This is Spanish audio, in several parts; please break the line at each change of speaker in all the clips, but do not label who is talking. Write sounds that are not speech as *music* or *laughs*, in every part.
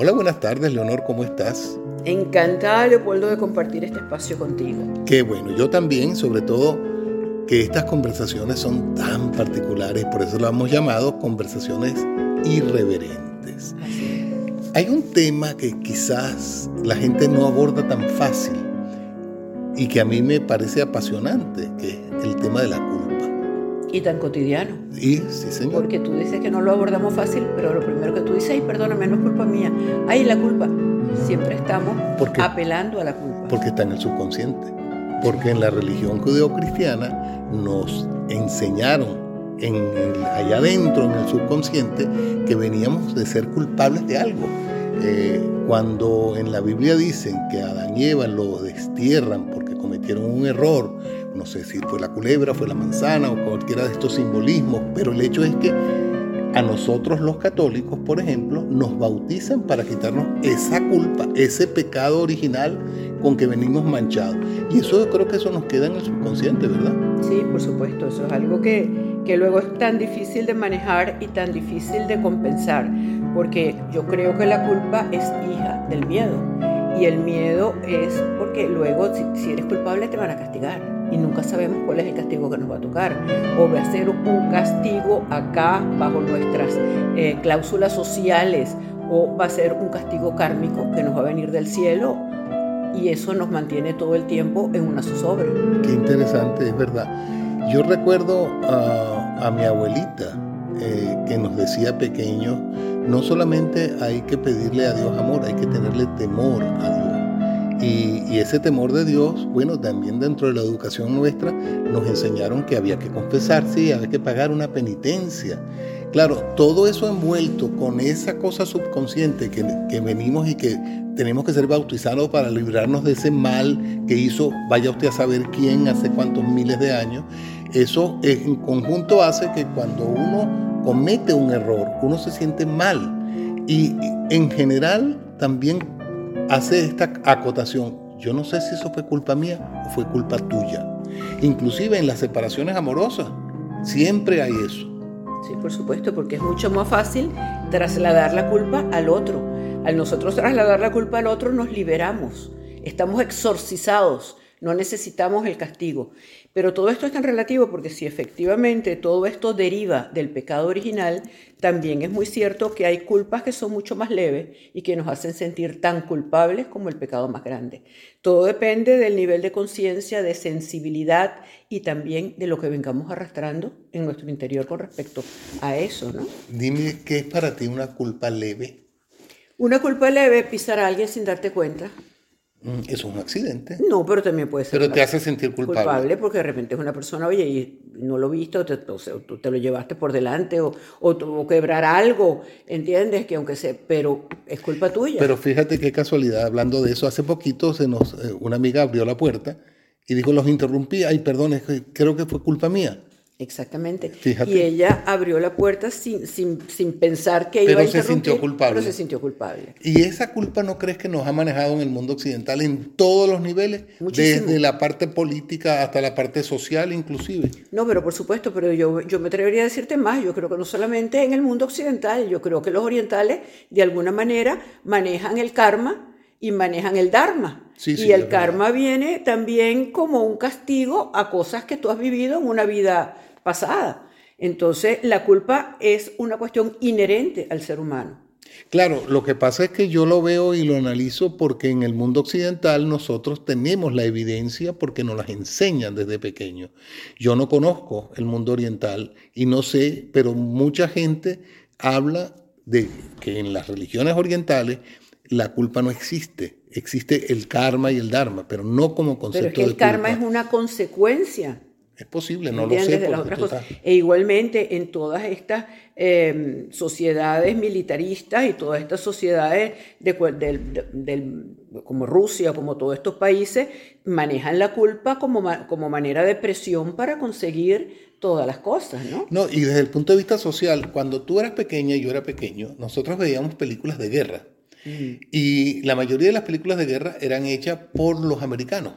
Hola, buenas tardes, Leonor, ¿cómo estás?
Encantada, Leopoldo, de compartir este espacio contigo.
Qué bueno, yo también, sobre todo que estas conversaciones son tan particulares, por eso lo hemos llamado conversaciones irreverentes. Hay un tema que quizás la gente no aborda tan fácil y que a mí me parece apasionante, que es el tema de la culpa.
Y tan cotidiano.
Y sí, señor.
Porque tú dices que no lo abordamos fácil, pero lo primero que tú dices, ay, perdóname, no es culpa mía. Ay, la culpa. Siempre estamos apelando a la culpa.
Porque está en el subconsciente. Porque en la religión judeocristiana nos enseñaron en allá adentro, en el subconsciente, que veníamos de ser culpables de algo. Eh, cuando en la Biblia dicen que Adán y Eva lo destierran porque cometieron un error, no sé si fue la culebra, fue la manzana o cualquiera de estos simbolismos, pero el hecho es que a nosotros los católicos, por ejemplo, nos bautizan para quitarnos esa culpa, ese pecado original con que venimos manchados. Y eso yo creo que eso nos queda en el subconsciente, ¿verdad?
Sí, por supuesto, eso es algo que, que luego es tan difícil de manejar y tan difícil de compensar, porque yo creo que la culpa es hija del miedo. Y el miedo es porque luego si eres culpable te van a castigar y nunca sabemos cuál es el castigo que nos va a tocar. O va a ser un castigo acá bajo nuestras eh, cláusulas sociales o va a ser un castigo kármico que nos va a venir del cielo y eso nos mantiene todo el tiempo en una zozobra.
Qué interesante, es verdad. Yo recuerdo a, mi abuelita eh, que nos decía pequeño, no solamente hay que pedirle a Dios amor, hay que tenerle temor a Dios. Y, ese temor de Dios, bueno, también dentro de la educación nuestra nos enseñaron que había que confesarse y había que pagar una penitencia. Claro, todo eso envuelto con esa cosa subconsciente que, que venimos y que tenemos que ser bautizados para librarnos de ese mal que hizo, vaya usted a saber quién, hace cuántos miles de años, eso en conjunto hace que cuando uno comete un error, uno se siente mal. Y en general también hace esta acotación. Yo no sé si eso fue culpa mía o fue culpa tuya. Inclusive en las separaciones amorosas, siempre hay eso.
Sí, por supuesto, porque es mucho más fácil trasladar la culpa al otro. Al nosotros trasladar la culpa al otro nos liberamos, estamos exorcizados, no necesitamos el castigo. Pero todo esto es tan relativo porque si efectivamente todo esto deriva del pecado original, también es muy cierto que hay culpas que son mucho más leves y que nos hacen sentir tan culpables como el pecado más grande. Todo depende del nivel de conciencia, de sensibilidad y también de lo que vengamos arrastrando en nuestro interior con respecto a eso, ¿no?
Dime, ¿qué es para ti una culpa leve?
Una culpa leve, pisar a alguien sin darte cuenta.
Mm, eso es un accidente.
No, pero también puede ser.
Pero te hace sentir culpable.
Culpable porque de repente es una persona, oye, y no lo viste, o, te, tú te lo llevaste por delante, o, o tuvo quebrar algo, ¿entiendes? Que aunque sea, pero es culpa tuya.
Pero fíjate qué casualidad, hablando de eso, hace poquito se nos, eh, una amiga abrió la puerta y dijo, los interrumpí, ay, perdón, creo que fue culpa mía.
Exactamente. Y ella abrió la puerta sin, sin, sin pensar que iba a
interrumpir. se sintió culpable.
Pero se sintió culpable.
¿Y esa culpa no crees que nos ha manejado en el mundo occidental en todos los niveles? Desde la parte política hasta la parte social inclusive.
No, pero por supuesto, pero yo, yo me atrevería a decirte más. Yo creo que no solamente en el mundo occidental, yo creo que los orientales de alguna manera manejan el karma y manejan el dharma. y el karma viene también como un castigo a cosas que tú has vivido en una vida pasada. Entonces, la culpa es una cuestión inherente al ser humano.
Claro, lo que pasa es que yo lo veo y lo analizo porque en el mundo occidental nosotros tenemos la evidencia porque nos las enseñan desde pequeño. Yo no conozco el mundo oriental y no sé, pero mucha gente habla de que en las religiones orientales la culpa no existe. Existe el karma y el dharma, pero no como concepto
pero es que el karma es una consecuencia
es posible, no lo sé.
E igualmente en todas estas em, sociedades militaristas y todas estas sociedades de, como Rusia, como todos estos países, manejan la culpa como, como manera de presión para conseguir todas las cosas, ¿no?
No, y desde el punto de vista social, cuando tú eras pequeña y yo era pequeño, nosotros veíamos películas de guerra. Mm. Y la mayoría de las películas de guerra eran hechas por los americanos.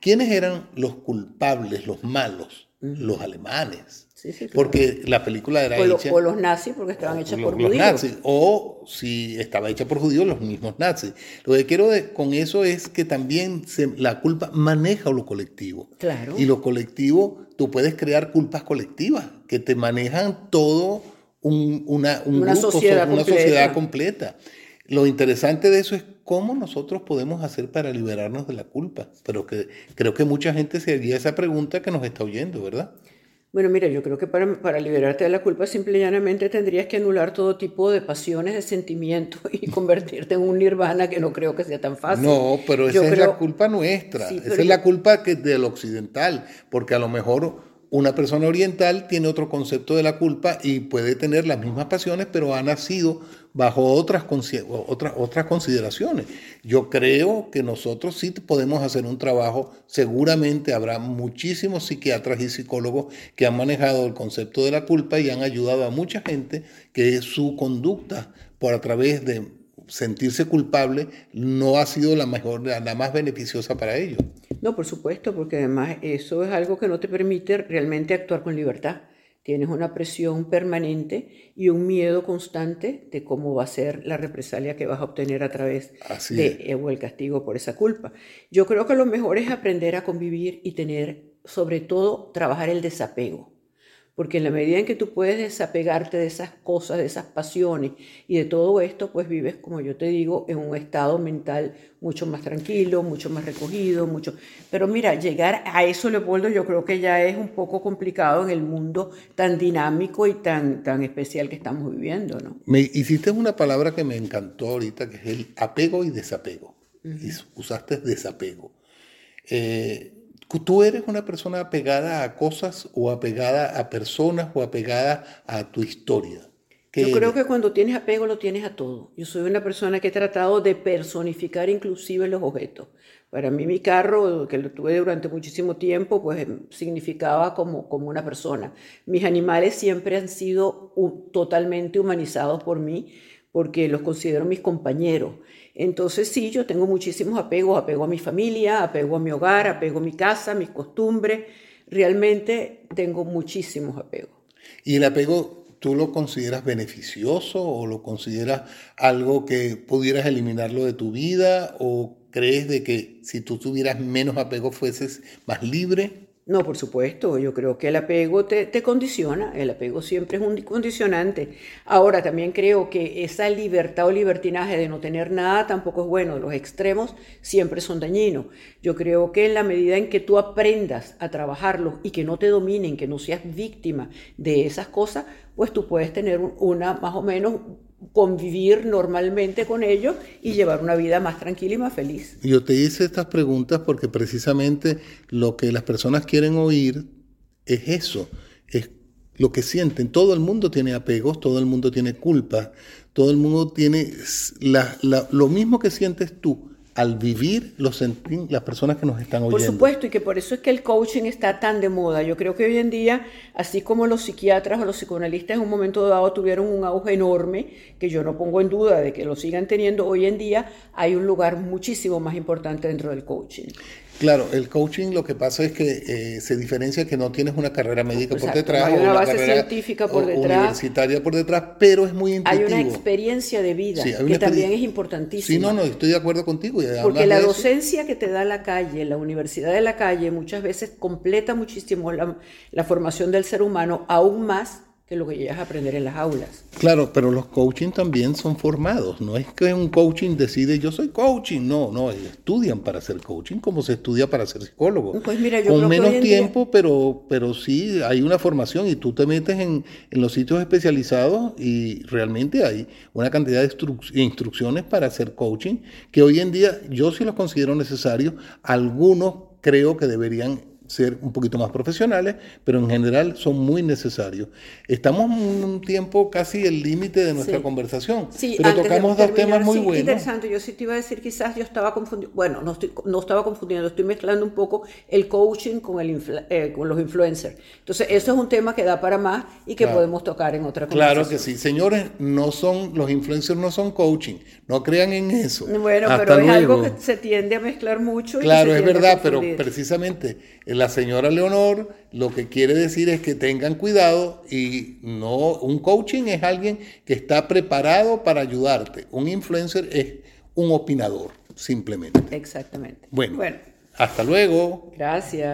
¿Quiénes eran los culpables, los malos? Los alemanes. porque la película era
hecha... O los nazis, porque estaban hechas por judíos. Nazis,
o si estaba hecha por judíos, los mismos nazis. Lo que quiero con eso es que también la culpa maneja lo colectivo.
Claro.
Y lo colectivo, tú puedes crear culpas colectivas que te manejan todo un, una,
una, sociedad,
una sociedad completa. Lo interesante de eso es cómo nosotros podemos hacer para liberarnos de la culpa. Pero que creo que mucha gente se haría esa pregunta que nos está oyendo, ¿verdad?
Bueno, mira, yo creo que para, para, liberarte de la culpa simple y llanamente tendrías que anular todo tipo de pasiones, de sentimientos y *laughs* convertirte en un nirvana que no creo que sea tan fácil.
No, pero esa es la culpa nuestra, esa es la culpa que del occidental, porque a lo mejor una persona oriental tiene otro concepto de la culpa y puede tener las mismas pasiones, pero ha nacido bajo otras, otras, consideraciones. Yo creo que nosotros sí podemos hacer un trabajo, seguramente habrá muchísimos psiquiatras y psicólogos que han manejado el concepto de la culpa y han ayudado a mucha gente que su conducta por a través de sentirse culpable no ha sido la mejor, la más beneficiosa para ellos.
No, por supuesto, porque además eso es algo que no te permite realmente actuar con libertad. Tienes una presión permanente y un miedo constante de cómo va a ser la represalia que vas a obtener a través de o el castigo por esa culpa. Yo creo que lo mejor es aprender a convivir y tener, sobre todo, trabajar el desapego porque en la medida en que tú puedes desapegarte de esas cosas, de esas pasiones y de todo esto, pues vives, como yo te digo, en un estado mental mucho más tranquilo, mucho más recogido, mucho... Pero mira, llegar a eso, Leopoldo, yo creo que ya es un poco complicado en el mundo tan dinámico y tan, tan especial que estamos viviendo, ¿no?
Me hiciste una palabra que me encantó ahorita, que es el apego y desapego. y usaste desapego. Eh, ¿Tú eres una persona apegada a cosas o apegada a personas o apegada a tu historia?
Yo creo que cuando tienes apego lo tienes a todo. Yo soy una persona que he tratado de personificar inclusive los objetos. Para mí mi carro, que lo tuve durante muchísimo tiempo, pues significaba como, como una persona. Mis animales siempre han sido totalmente humanizados por mí porque los considero mis compañeros. Entonces sí, yo tengo muchísimos apegos, apego a mi familia, apego a mi hogar, apego a mi casa, mis costumbres. Realmente tengo muchísimos apegos.
¿Y el apego tú lo consideras beneficioso o lo consideras algo que pudieras eliminarlo de tu vida o crees de que si tú tuvieras menos apego fueses más libre?
No, por supuesto, yo creo que el apego te, condiciona, el apego siempre es un condicionante. Ahora, también creo que esa libertad o libertinaje de no tener nada tampoco es bueno, los extremos siempre son dañinos. Yo creo que en la medida en que tú aprendas a trabajarlos y que no te dominen, que no seas víctima de esas cosas, pues tú puedes tener una más o menos convivir normalmente con ellos y llevar una vida más tranquila y más feliz.
Yo te hice estas preguntas porque precisamente lo que las personas quieren oír es eso, es lo que sienten. Todo el mundo tiene apegos, todo el mundo tiene culpa, todo el mundo tiene lo mismo que sientes tú al vivir los las personas que nos están oyendo.
Por supuesto, y que por eso es que el coaching está tan de moda. Yo creo que hoy en día, así como los psiquiatras o los psicoanalistas en un momento dado tuvieron un auge enorme, que yo no pongo en duda de que lo sigan teniendo, hoy en día hay un lugar muchísimo más importante dentro del coaching.
Claro, el coaching lo que pasa es que eh, se diferencia que no tienes una carrera médica por detrás.
Hay una, base científica por detrás.
Universitaria por detrás, pero es muy intuitivo.
Hay una experiencia de vida que también es importantísima.
Sí, no, no, estoy de acuerdo contigo.
Porque la docencia que te da la calle, la universidad de la calle, muchas veces completa muchísimo la, la formación del ser humano, aún más que lo que llegas a aprender en las aulas.
Claro, pero los coaching también son formados. No es que un coaching decide yo soy coaching. No, no, estudian para ser coaching como se estudia para ser psicólogo.
Pues mira, yo
Con menos tiempo, pero, pero sí hay una formación y tú te metes en, en los sitios especializados y realmente hay una cantidad de instrucciones para hacer coaching que hoy en día yo sí los considero necesarios. Algunos creo que deberían ser un poquito más profesionales, pero en general son muy necesarios. Estamos en un tiempo casi el límite de nuestra conversación,
sí,
pero tocamos dos temas muy buenos.
Interesante, yo sí te iba a decir, quizás yo estaba confundiendo, bueno, no, estoy, no estaba confundiendo, estoy mezclando un poco el coaching con, el eh, con los influencers. Entonces, eso es un tema que da para más y que podemos tocar en otra conversación.
Claro que sí, señores, no son, los influencers no son coaching, no crean en eso.
Bueno, pero es algo que se tiende a mezclar mucho.
Claro, es verdad, pero precisamente el la señora Leonor lo que quiere decir es que tengan cuidado y no, un coaching es alguien que está preparado para ayudarte. Un influencer es un opinador, simplemente.
Exactamente.
Bueno, bueno. hasta luego.
Gracias.